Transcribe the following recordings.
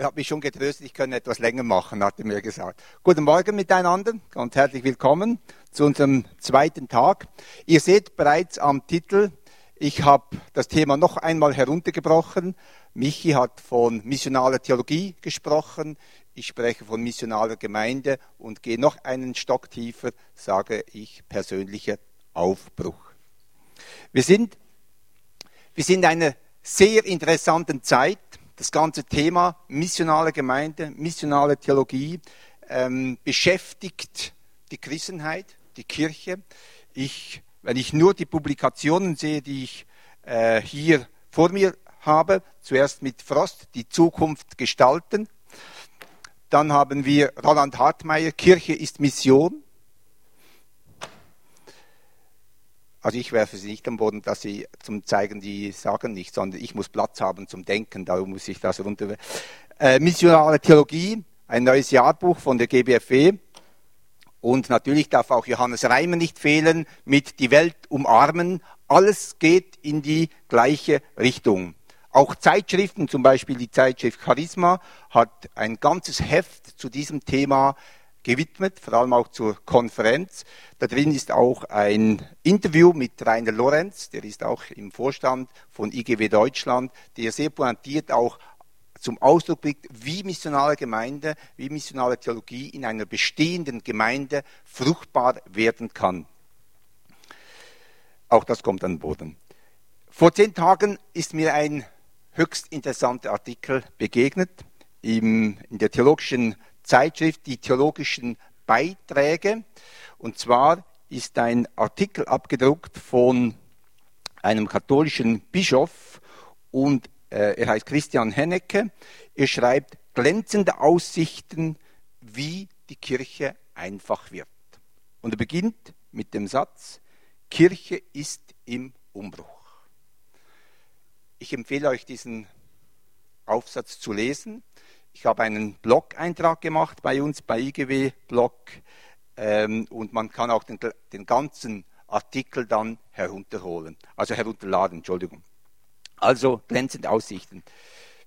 Er hat mich schon getröstet, ich könne etwas länger machen, hat er mir gesagt. Guten Morgen miteinander, ganz herzlich willkommen zu unserem zweiten Tag. Ihr seht bereits am Titel, ich habe das Thema noch einmal heruntergebrochen. Michi hat von missionaler Theologie gesprochen, ich spreche von missionaler Gemeinde und gehe noch einen Stock tiefer, sage ich persönlicher Aufbruch. Wir sind, wir sind in einer sehr interessanten Zeit das ganze Thema missionale Gemeinde, missionale Theologie ähm, beschäftigt die Christenheit, die Kirche. Ich, wenn ich nur die Publikationen sehe, die ich äh, hier vor mir habe, zuerst mit Frost, die Zukunft gestalten. Dann haben wir Roland Hartmeier, Kirche ist Mission. Also ich werfe sie nicht am Boden, dass sie zum Zeigen, die sagen nicht, sondern ich muss Platz haben zum Denken, darum muss ich das runter. Äh, Missionale Theologie, ein neues Jahrbuch von der GBFW. Und natürlich darf auch Johannes Reimer nicht fehlen mit Die Welt umarmen. Alles geht in die gleiche Richtung. Auch Zeitschriften, zum Beispiel die Zeitschrift Charisma, hat ein ganzes Heft zu diesem Thema gewidmet, vor allem auch zur Konferenz. Da drin ist auch ein Interview mit Rainer Lorenz, der ist auch im Vorstand von IGW Deutschland, der sehr pointiert auch zum Ausdruck bringt, wie missionale Gemeinde, wie missionale Theologie in einer bestehenden Gemeinde fruchtbar werden kann. Auch das kommt an den Boden. Vor zehn Tagen ist mir ein höchst interessanter Artikel begegnet in der theologischen Zeitschrift die theologischen Beiträge. Und zwar ist ein Artikel abgedruckt von einem katholischen Bischof und äh, er heißt Christian Hennecke. Er schreibt glänzende Aussichten, wie die Kirche einfach wird. Und er beginnt mit dem Satz, Kirche ist im Umbruch. Ich empfehle euch diesen Aufsatz zu lesen. Ich habe einen Blog-Eintrag gemacht bei uns, bei IGW Blog, ähm, und man kann auch den, den ganzen Artikel dann herunterholen, also herunterladen, Entschuldigung. Also glänzende Aussichten.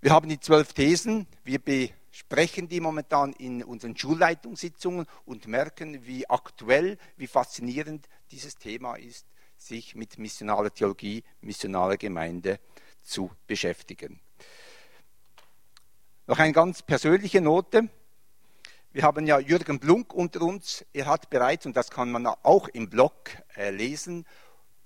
Wir haben die zwölf Thesen, wir besprechen die momentan in unseren Schulleitungssitzungen und merken, wie aktuell, wie faszinierend dieses Thema ist, sich mit missionaler Theologie, missionaler Gemeinde zu beschäftigen. Noch eine ganz persönliche Note. Wir haben ja Jürgen Blunk unter uns. Er hat bereits, und das kann man auch im Blog äh, lesen,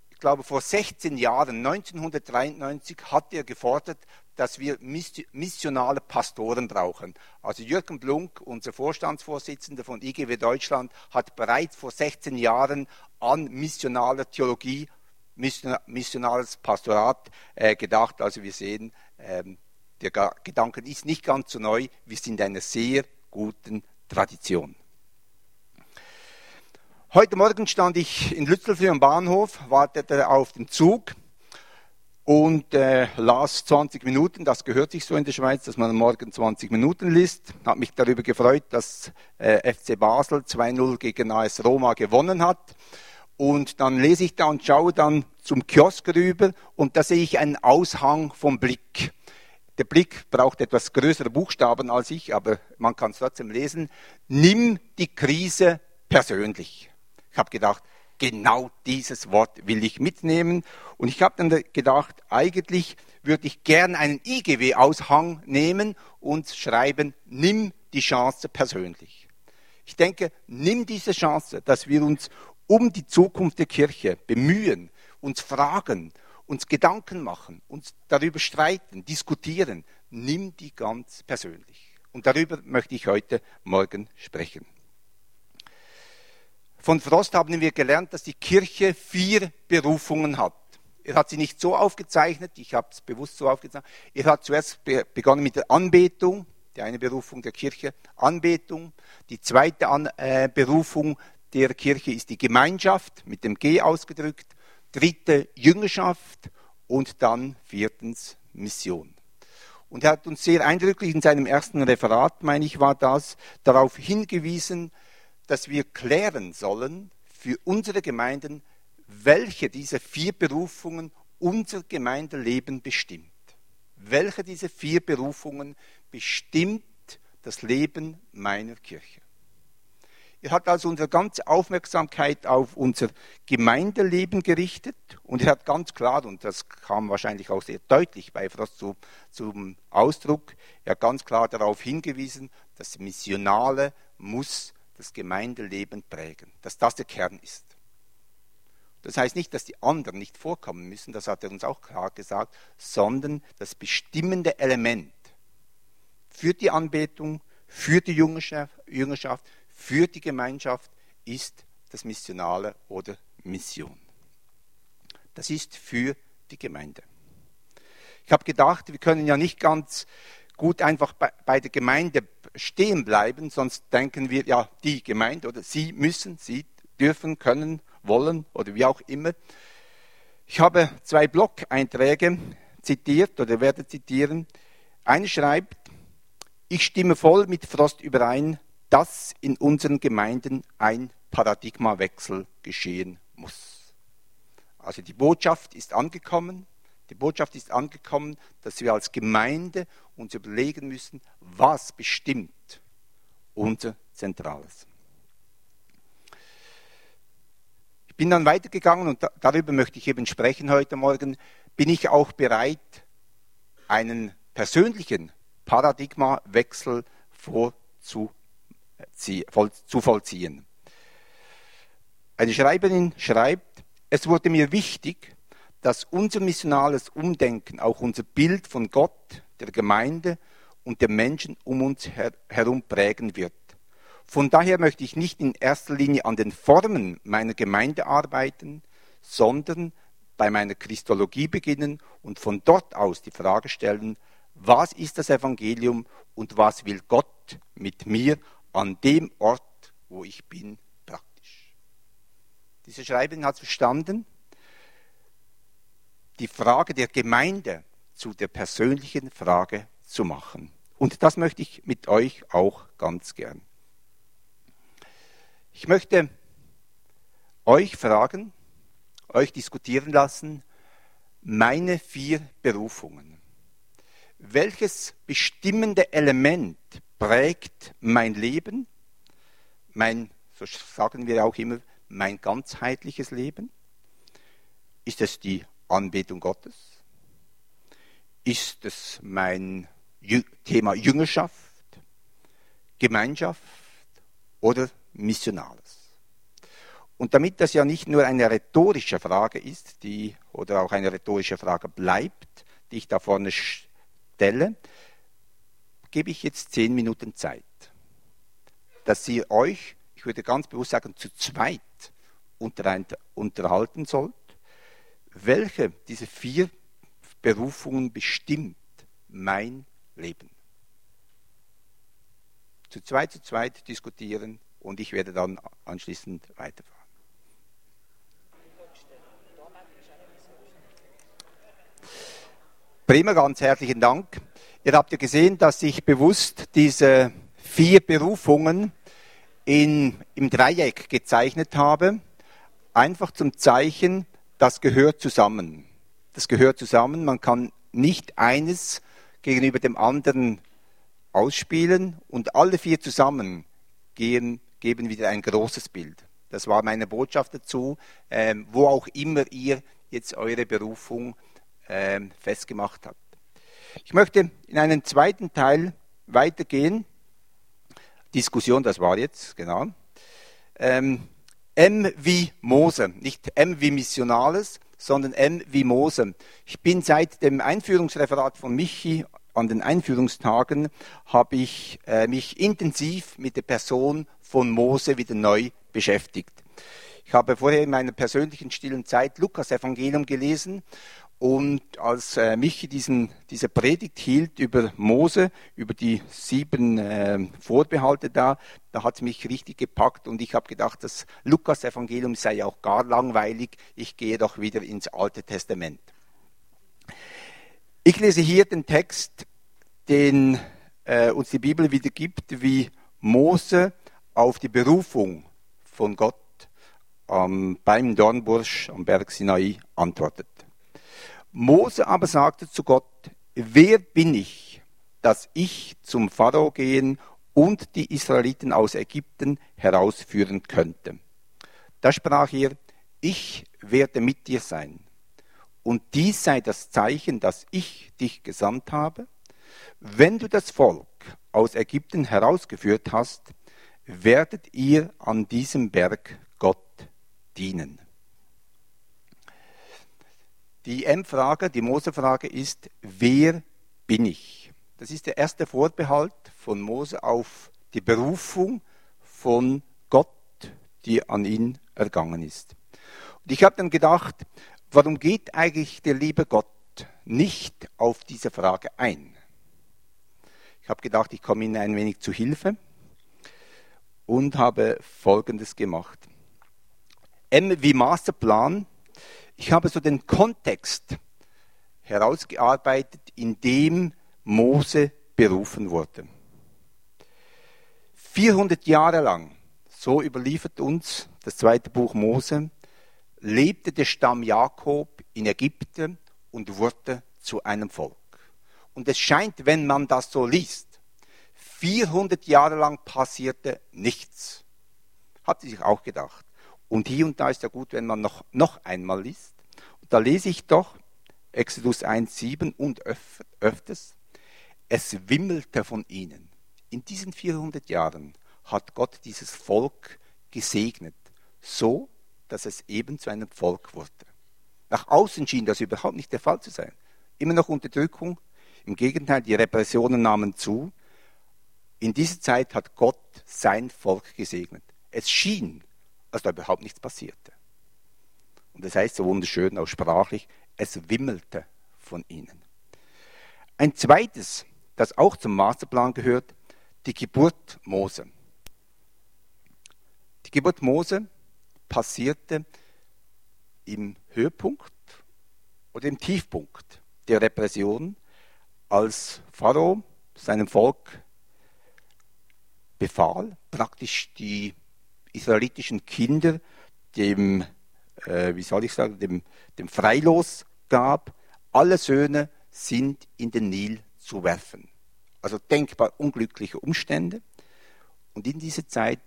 ich glaube vor 16 Jahren, 1993, hat er gefordert, dass wir missionale Pastoren brauchen. Also Jürgen Blunk, unser Vorstandsvorsitzender von IGW Deutschland, hat bereits vor 16 Jahren an missionale Theologie, missionales Pastorat äh, gedacht. Also wir sehen, ähm, der Gedanke ist nicht ganz so neu. Wir sind in einer sehr guten Tradition. Heute Morgen stand ich in Lützelflüh am Bahnhof, wartete auf den Zug und äh, las 20 Minuten. Das gehört sich so in der Schweiz, dass man morgen 20 Minuten liest. Habe mich darüber gefreut, dass äh, FC Basel 2-0 gegen AS Roma gewonnen hat. Und dann lese ich da und schaue dann zum Kiosk rüber und da sehe ich einen Aushang vom Blick. Der Blick braucht etwas größere Buchstaben als ich, aber man kann es trotzdem lesen. Nimm die Krise persönlich. Ich habe gedacht, genau dieses Wort will ich mitnehmen. Und ich habe dann gedacht, eigentlich würde ich gern einen IGW-Aushang nehmen und schreiben, nimm die Chance persönlich. Ich denke, nimm diese Chance, dass wir uns um die Zukunft der Kirche bemühen, uns fragen uns Gedanken machen, uns darüber streiten, diskutieren, nimm die ganz persönlich. Und darüber möchte ich heute Morgen sprechen. Von Frost haben wir gelernt, dass die Kirche vier Berufungen hat. Er hat sie nicht so aufgezeichnet, ich habe es bewusst so aufgezeichnet. Er hat zuerst begonnen mit der Anbetung, die eine Berufung der Kirche, Anbetung. Die zweite An äh, Berufung der Kirche ist die Gemeinschaft, mit dem G ausgedrückt dritte Jüngerschaft und dann viertens Mission. Und er hat uns sehr eindrücklich in seinem ersten Referat, meine ich, war das, darauf hingewiesen, dass wir klären sollen für unsere Gemeinden, welche dieser vier Berufungen unser Gemeindeleben bestimmt. welche dieser vier Berufungen bestimmt das Leben meiner Kirche. Er hat also unsere ganze Aufmerksamkeit auf unser Gemeindeleben gerichtet und er hat ganz klar, und das kam wahrscheinlich auch sehr deutlich bei Frost zu, zum Ausdruck, er hat ganz klar darauf hingewiesen, das Missionale muss das Gemeindeleben prägen, dass das der Kern ist. Das heißt nicht, dass die anderen nicht vorkommen müssen, das hat er uns auch klar gesagt, sondern das bestimmende Element für die Anbetung, für die Jüngerschaft, für die Gemeinschaft ist das Missionale oder Mission. Das ist für die Gemeinde. Ich habe gedacht, wir können ja nicht ganz gut einfach bei, der Gemeinde stehen bleiben, sonst denken wir, ja, die Gemeinde oder sie müssen, sie dürfen, können, wollen oder wie auch immer. Ich habe zwei Blog-Einträge zitiert oder werde zitieren. Eine schreibt, ich stimme voll mit Frost überein, dass in unseren Gemeinden ein Paradigmawechsel geschehen muss. Also die Botschaft ist angekommen. Die Botschaft ist angekommen, dass wir als Gemeinde uns überlegen müssen, was bestimmt unser Zentrales. Ich bin dann weitergegangen und darüber möchte ich eben sprechen heute Morgen. Bin ich auch bereit, einen persönlichen Paradigmawechsel vorzunehmen? Zu vollziehen. Eine Schreiberin schreibt, es wurde mir wichtig, dass unser missionales Umdenken auch unser Bild von Gott, der Gemeinde und der Menschen um uns her herum prägen wird. Von daher möchte ich nicht in erster Linie an den Formen meiner Gemeinde arbeiten, sondern bei meiner Christologie beginnen und von dort aus die Frage stellen, was ist das Evangelium und was will Gott mit mir an dem Ort, wo ich bin, praktisch. Diese Schreiberin hat verstanden, die Frage der Gemeinde zu der persönlichen Frage zu machen. Und das möchte ich mit euch auch ganz gern. Ich möchte euch fragen, euch diskutieren lassen, meine vier Berufungen. Welches bestimmende Element prägt mein Leben, mein, so sagen wir auch immer, mein ganzheitliches Leben? Ist es die Anbetung Gottes? Ist es mein Thema Jüngerschaft, Gemeinschaft oder Missionales? Und damit das ja nicht nur eine rhetorische Frage ist, die oder auch eine rhetorische Frage bleibt, die ich da vorne stelle, gebe ich jetzt zehn Minuten Zeit, dass ihr euch, ich würde ganz bewusst sagen, zu zweit unterhalten sollt, welche diese vier Berufungen bestimmt mein Leben. Zu zweit, zu zweit diskutieren und ich werde dann anschließend weiterfahren. Prima, ganz herzlichen Dank. Ihr habt ja gesehen, dass ich bewusst diese vier Berufungen in, im Dreieck gezeichnet habe. Einfach zum Zeichen, das gehört zusammen. Das gehört zusammen. Man kann nicht eines gegenüber dem anderen ausspielen und alle vier zusammen gehen, geben wieder ein großes Bild. Das war meine Botschaft dazu, ähm, wo auch immer ihr jetzt eure Berufung ähm, festgemacht habt. Ich möchte in einen zweiten Teil weitergehen. Diskussion, das war jetzt, genau. Ähm, M wie Mose, nicht M wie Missionales, sondern M wie Mose. Ich bin seit dem Einführungsreferat von Michi an den Einführungstagen, habe ich äh, mich intensiv mit der Person von Mose wieder neu beschäftigt. Ich habe vorher in meiner persönlichen stillen Zeit Lukas Evangelium gelesen und als äh, Michi diesen, diese Predigt hielt über Mose, über die sieben äh, Vorbehalte da, da hat es mich richtig gepackt und ich habe gedacht, das Lukas-Evangelium sei auch gar langweilig, ich gehe doch wieder ins Alte Testament. Ich lese hier den Text, den äh, uns die Bibel wieder gibt, wie Mose auf die Berufung von Gott ähm, beim Dornbursch am Berg Sinai antwortet. Mose aber sagte zu Gott, wer bin ich, dass ich zum Pharao gehen und die Israeliten aus Ägypten herausführen könnte? Da sprach er, ich werde mit dir sein. Und dies sei das Zeichen, dass ich dich gesandt habe. Wenn du das Volk aus Ägypten herausgeführt hast, werdet ihr an diesem Berg Gott dienen. Die M-Frage, die Mose-Frage ist, wer bin ich? Das ist der erste Vorbehalt von Mose auf die Berufung von Gott, die an ihn ergangen ist. Und ich habe dann gedacht, warum geht eigentlich der liebe Gott nicht auf diese Frage ein? Ich habe gedacht, ich komme Ihnen ein wenig zu Hilfe und habe Folgendes gemacht. M wie Masterplan. Ich habe so den Kontext herausgearbeitet, in dem Mose berufen wurde. 400 Jahre lang, so überliefert uns das zweite Buch Mose, lebte der Stamm Jakob in Ägypten und wurde zu einem Volk. Und es scheint, wenn man das so liest, 400 Jahre lang passierte nichts. Hat sie sich auch gedacht. Und hier und da ist ja gut, wenn man noch, noch einmal liest. Und da lese ich doch Exodus 1,7 und öf öfters. Es wimmelte von ihnen. In diesen 400 Jahren hat Gott dieses Volk gesegnet, so dass es eben zu einem Volk wurde. Nach außen schien das überhaupt nicht der Fall zu sein. Immer noch Unterdrückung, im Gegenteil, die Repressionen nahmen zu. In dieser Zeit hat Gott sein Volk gesegnet. Es schien, als da überhaupt nichts passierte. Und das heißt so wunderschön, auch sprachlich, es wimmelte von ihnen. Ein zweites, das auch zum Masterplan gehört, die Geburt Mose. Die Geburt Mose passierte im Höhepunkt oder im Tiefpunkt der Repression als Pharao seinem Volk befahl, praktisch die israelitischen Kinder dem, äh, wie soll ich sagen, dem, dem Freilos gab, alle Söhne sind in den Nil zu werfen. Also denkbar unglückliche Umstände. Und in diese Zeit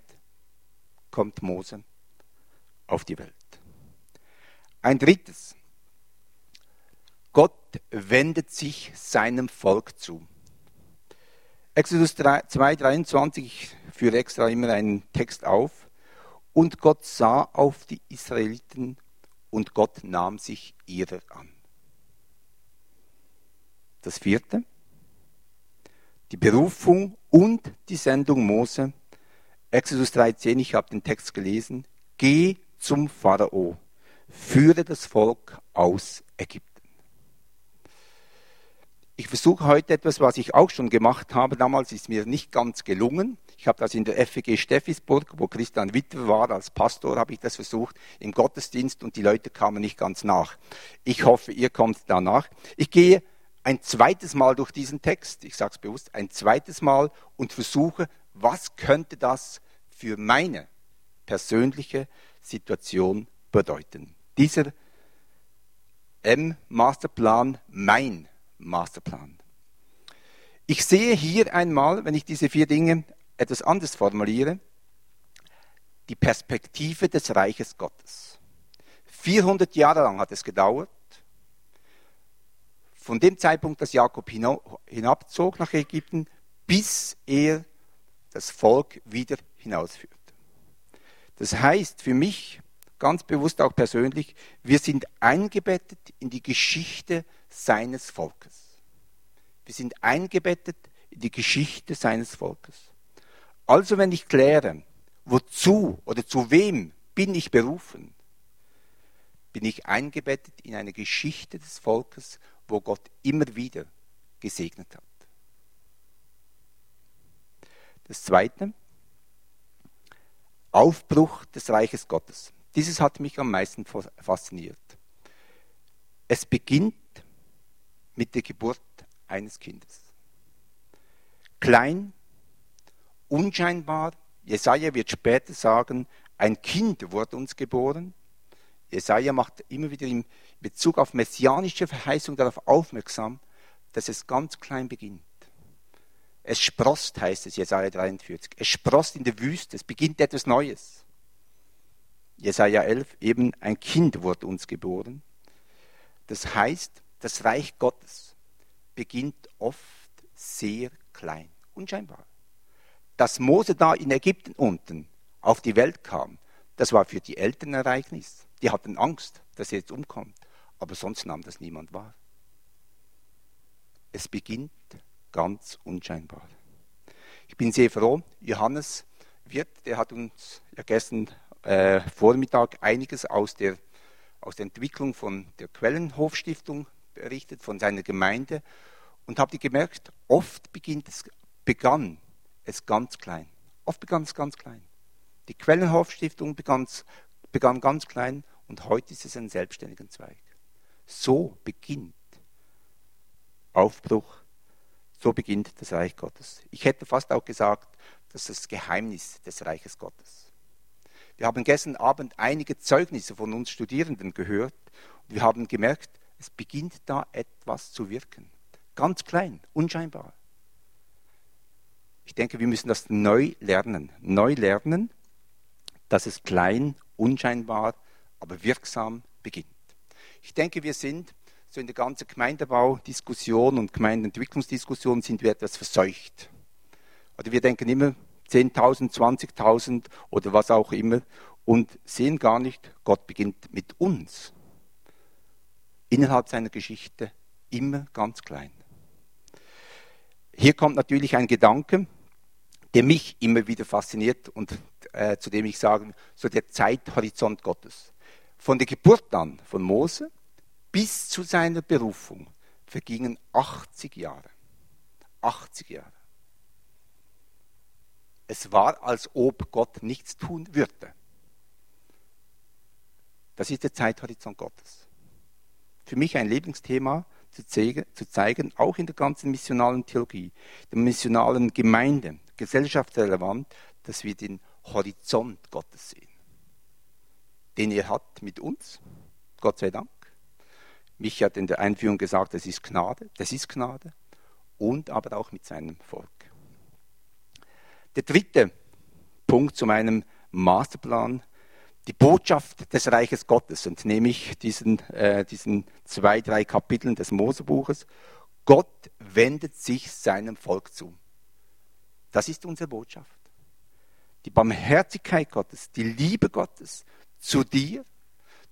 kommt Mose auf die Welt. Ein drittes, Gott wendet sich seinem Volk zu. Exodus 2, 23, ich führe extra immer einen Text auf. Und Gott sah auf die Israeliten und Gott nahm sich ihrer an. Das vierte, die Berufung und die Sendung Mose. Exodus 13, ich habe den Text gelesen. Geh zum Pharao, führe das Volk aus Ägypten. Ich versuche heute etwas, was ich auch schon gemacht habe. Damals ist mir nicht ganz gelungen. Ich habe das in der FEG Steffisburg, wo Christian Witter war, als Pastor habe ich das versucht im Gottesdienst und die Leute kamen nicht ganz nach. Ich hoffe, ihr kommt danach. Ich gehe ein zweites Mal durch diesen Text, ich sage es bewusst, ein zweites Mal und versuche, was könnte das für meine persönliche Situation bedeuten. Dieser M-Masterplan, mein Masterplan. Ich sehe hier einmal, wenn ich diese vier Dinge etwas anders formuliere, die Perspektive des Reiches Gottes. 400 Jahre lang hat es gedauert, von dem Zeitpunkt, dass Jakob hinabzog nach Ägypten, bis er das Volk wieder hinausführt. Das heißt für mich, ganz bewusst auch persönlich, wir sind eingebettet in die Geschichte seines Volkes. Wir sind eingebettet in die Geschichte seines Volkes. Also wenn ich kläre, wozu oder zu wem bin ich berufen, bin ich eingebettet in eine Geschichte des Volkes, wo Gott immer wieder gesegnet hat. Das Zweite, Aufbruch des Reiches Gottes. Dieses hat mich am meisten fasziniert. Es beginnt mit der Geburt eines Kindes. Klein, unscheinbar, Jesaja wird später sagen, ein Kind wurde uns geboren. Jesaja macht immer wieder in Bezug auf messianische Verheißung darauf aufmerksam, dass es ganz klein beginnt. Es sprost, heißt es, Jesaja 43. Es sprost in der Wüste, es beginnt etwas Neues. Jesaja 11, eben ein Kind wurde uns geboren. Das heißt, das Reich Gottes beginnt oft sehr klein, unscheinbar. Dass Mose da in Ägypten unten auf die Welt kam, das war für die Eltern ein Ereignis. Die hatten Angst, dass er jetzt umkommt. Aber sonst nahm das niemand wahr. Es beginnt ganz unscheinbar. Ich bin sehr froh, Johannes Wirt, der hat uns ja gestern äh, Vormittag einiges aus der, aus der Entwicklung von der Quellenhofstiftung berichtet, von seiner Gemeinde. Und ihr gemerkt, oft beginnt es, begann es ganz klein. Oft begann es ganz klein. Die Quellenhofstiftung begann, begann ganz klein und heute ist es ein selbstständiger Zweig. So beginnt Aufbruch, so beginnt das Reich Gottes. Ich hätte fast auch gesagt, das ist das Geheimnis des Reiches Gottes. Wir haben gestern Abend einige Zeugnisse von uns Studierenden gehört und wir haben gemerkt, es beginnt da etwas zu wirken. Ganz klein, unscheinbar. Ich denke, wir müssen das neu lernen. Neu lernen, dass es klein, unscheinbar, aber wirksam beginnt. Ich denke, wir sind so in der ganzen Gemeindebaudiskussion und Gemeindeentwicklungsdiskussion sind wir etwas verseucht. Oder wir denken immer 10.000, 20.000 oder was auch immer und sehen gar nicht, Gott beginnt mit uns. Innerhalb seiner Geschichte immer ganz klein. Hier kommt natürlich ein Gedanke, der mich immer wieder fasziniert und äh, zu dem ich sage, so der Zeithorizont Gottes. Von der Geburt an von Mose bis zu seiner Berufung vergingen 80 Jahre. 80 Jahre. Es war, als ob Gott nichts tun würde. Das ist der Zeithorizont Gottes. Für mich ein Lieblingsthema zu zeigen, zu zeigen, auch in der ganzen missionalen Theologie, der missionalen Gemeinde, gesellschaftsrelevant, dass wir den Horizont Gottes sehen. Den er hat mit uns, Gott sei Dank. Mich hat in der Einführung gesagt, das ist Gnade, das ist Gnade. Und aber auch mit seinem Volk. Der dritte Punkt zu meinem Masterplan, die Botschaft des Reiches Gottes, entnehme ich diesen, äh, diesen zwei, drei Kapiteln des Mosebuches. Gott wendet sich seinem Volk zu. Das ist unsere Botschaft. Die Barmherzigkeit Gottes, die Liebe Gottes zu dir,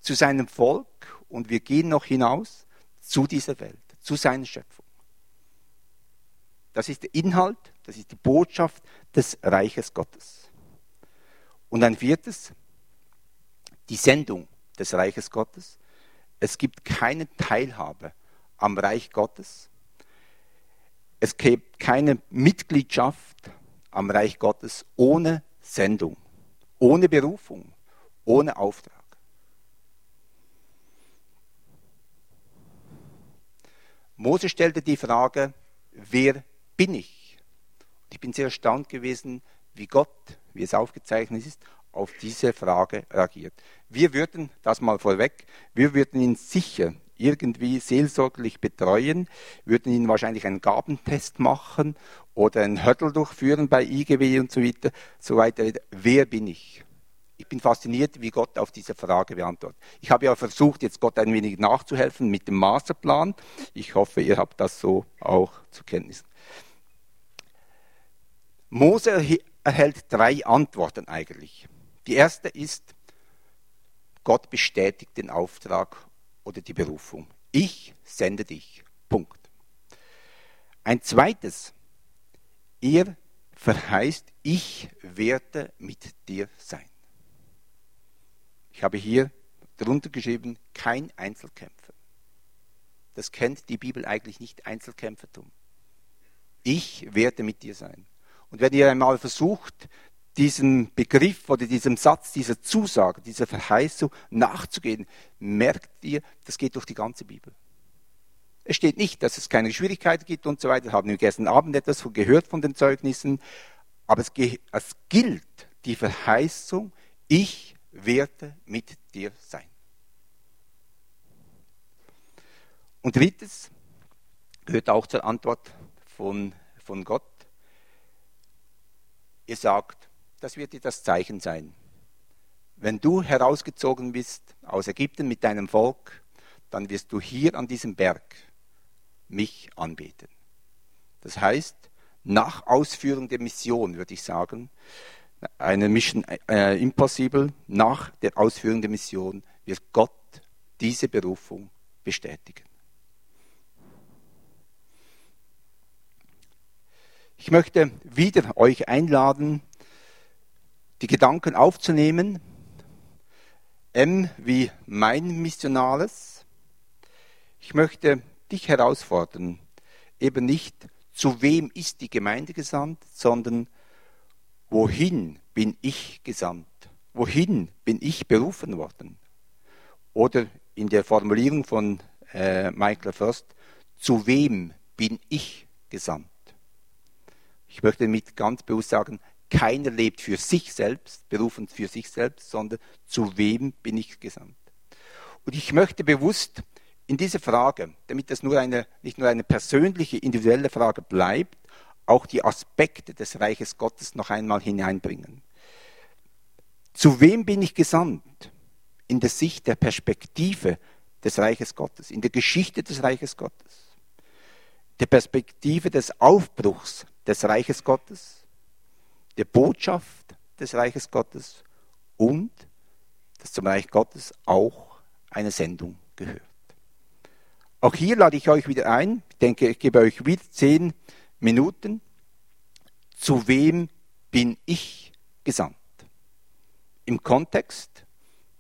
zu seinem Volk und wir gehen noch hinaus zu dieser Welt, zu seiner Schöpfung. Das ist der Inhalt, das ist die Botschaft des Reiches Gottes. Und ein viertes, die Sendung des Reiches Gottes. Es gibt keine Teilhabe am Reich Gottes, es gibt keine Mitgliedschaft am Reich Gottes ohne Sendung, ohne Berufung, ohne Auftrag. Mose stellte die Frage, wer bin ich? Und ich bin sehr erstaunt gewesen, wie Gott, wie es aufgezeichnet ist, auf diese Frage reagiert. Wir würden, das mal vorweg, wir würden ihn sicher irgendwie seelsorglich betreuen, würden ihnen wahrscheinlich einen Gabentest machen oder einen Hürtel durchführen bei IGW und so weiter, so weiter. Wer bin ich? Ich bin fasziniert, wie Gott auf diese Frage beantwortet. Ich habe ja versucht, jetzt Gott ein wenig nachzuhelfen mit dem Masterplan. Ich hoffe, ihr habt das so auch zur Kenntnis. Mose erhält drei Antworten eigentlich. Die erste ist, Gott bestätigt den Auftrag oder die Berufung. Ich sende dich. Punkt. Ein zweites, er verheißt, ich werde mit dir sein. Ich habe hier drunter geschrieben, kein Einzelkämpfer. Das kennt die Bibel eigentlich nicht, Einzelkämpfertum. Ich werde mit dir sein. Und wenn ihr einmal versucht, diesem Begriff oder diesem Satz, dieser Zusage, dieser Verheißung nachzugehen, merkt ihr, das geht durch die ganze Bibel. Es steht nicht, dass es keine Schwierigkeiten gibt und so weiter. Haben wir gestern Abend etwas gehört von den Zeugnissen. Aber es, es gilt die Verheißung, ich werde mit dir sein. Und drittens, gehört auch zur Antwort von, von Gott. Ihr sagt, das wird dir das Zeichen sein. Wenn du herausgezogen bist aus Ägypten mit deinem Volk, dann wirst du hier an diesem Berg mich anbeten. Das heißt, nach Ausführung der Mission, würde ich sagen, eine Mission äh, Impossible, nach der Ausführung der Mission wird Gott diese Berufung bestätigen. Ich möchte wieder euch einladen, die Gedanken aufzunehmen. M wie mein Missionales. Ich möchte dich herausfordern, eben nicht zu wem ist die Gemeinde gesandt, sondern wohin bin ich gesandt? Wohin bin ich berufen worden? Oder in der Formulierung von äh, Michael First, zu wem bin ich gesandt? Ich möchte damit ganz bewusst sagen, keiner lebt für sich selbst, berufen für sich selbst, sondern zu wem bin ich gesandt? Und ich möchte bewusst in diese Frage, damit das nur eine, nicht nur eine persönliche, individuelle Frage bleibt, auch die Aspekte des Reiches Gottes noch einmal hineinbringen. Zu wem bin ich gesandt? In der Sicht der Perspektive des Reiches Gottes, in der Geschichte des Reiches Gottes, der Perspektive des Aufbruchs des Reiches Gottes, der Botschaft des Reiches Gottes und dass zum Reich Gottes auch eine Sendung gehört. Auch hier lade ich euch wieder ein. Ich denke, ich gebe euch wieder zehn Minuten. Zu wem bin ich gesandt? Im Kontext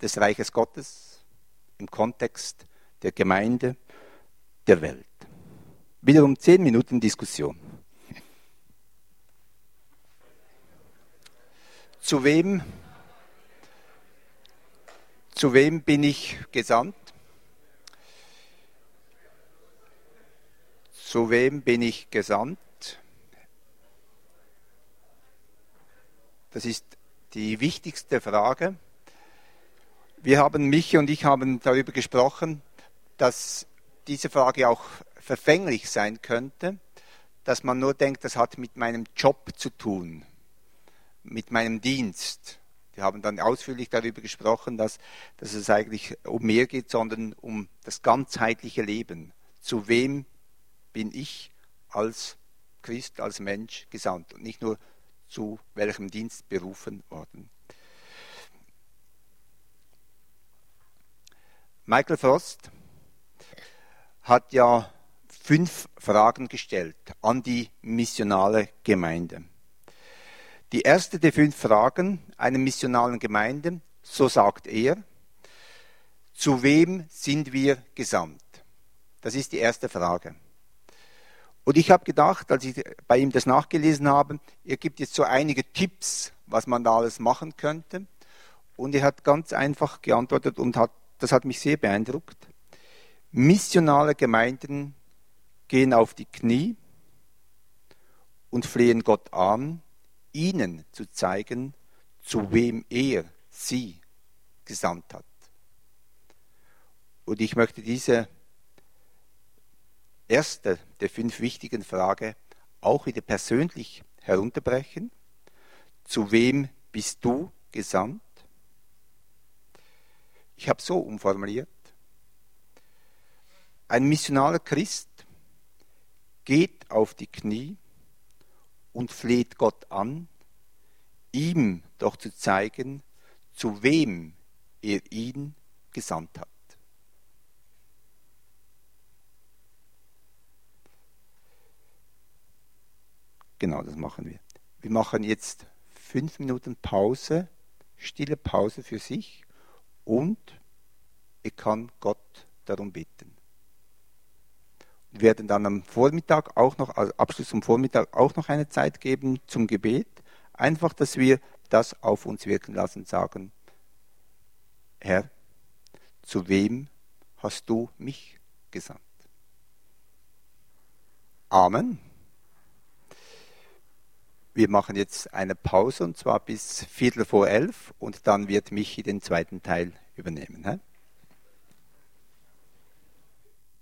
des Reiches Gottes, im Kontext der Gemeinde, der Welt. Wiederum zehn Minuten Diskussion. Zu wem, zu wem bin ich gesandt? Zu wem bin ich gesandt? Das ist die wichtigste Frage. Wir haben, Michi und ich haben darüber gesprochen, dass diese Frage auch verfänglich sein könnte, dass man nur denkt, das hat mit meinem Job zu tun, mit meinem Dienst. Wir haben dann ausführlich darüber gesprochen, dass, dass es eigentlich um mehr geht, sondern um das ganzheitliche Leben. Zu wem bin ich als Christ, als Mensch gesandt und nicht nur zu welchem Dienst berufen worden. Michael Frost hat ja fünf Fragen gestellt an die missionale Gemeinde. Die erste der fünf Fragen einer missionalen Gemeinde, so sagt er, zu wem sind wir gesandt? Das ist die erste Frage. Und ich habe gedacht, als ich bei ihm das nachgelesen habe, er gibt jetzt so einige Tipps, was man da alles machen könnte. Und er hat ganz einfach geantwortet und hat, das hat mich sehr beeindruckt. Missionale Gemeinden gehen auf die Knie und flehen Gott an, ihnen zu zeigen, zu wem er sie gesandt hat. Und ich möchte diese erste der fünf wichtigen Fragen auch wieder persönlich herunterbrechen. Zu wem bist du gesandt? Ich habe so umformuliert. Ein missionaler Christ geht auf die Knie und fleht Gott an, ihm doch zu zeigen, zu wem er ihn gesandt hat. Genau, das machen wir. Wir machen jetzt fünf Minuten Pause, stille Pause für sich und ich kann Gott darum bitten. Werden dann am Vormittag auch noch, als Abschluss zum Vormittag auch noch eine Zeit geben zum Gebet. Einfach, dass wir das auf uns wirken lassen, sagen, Herr, zu wem hast du mich gesandt? Amen. Wir machen jetzt eine Pause und zwar bis Viertel vor elf und dann wird Michi den zweiten Teil übernehmen.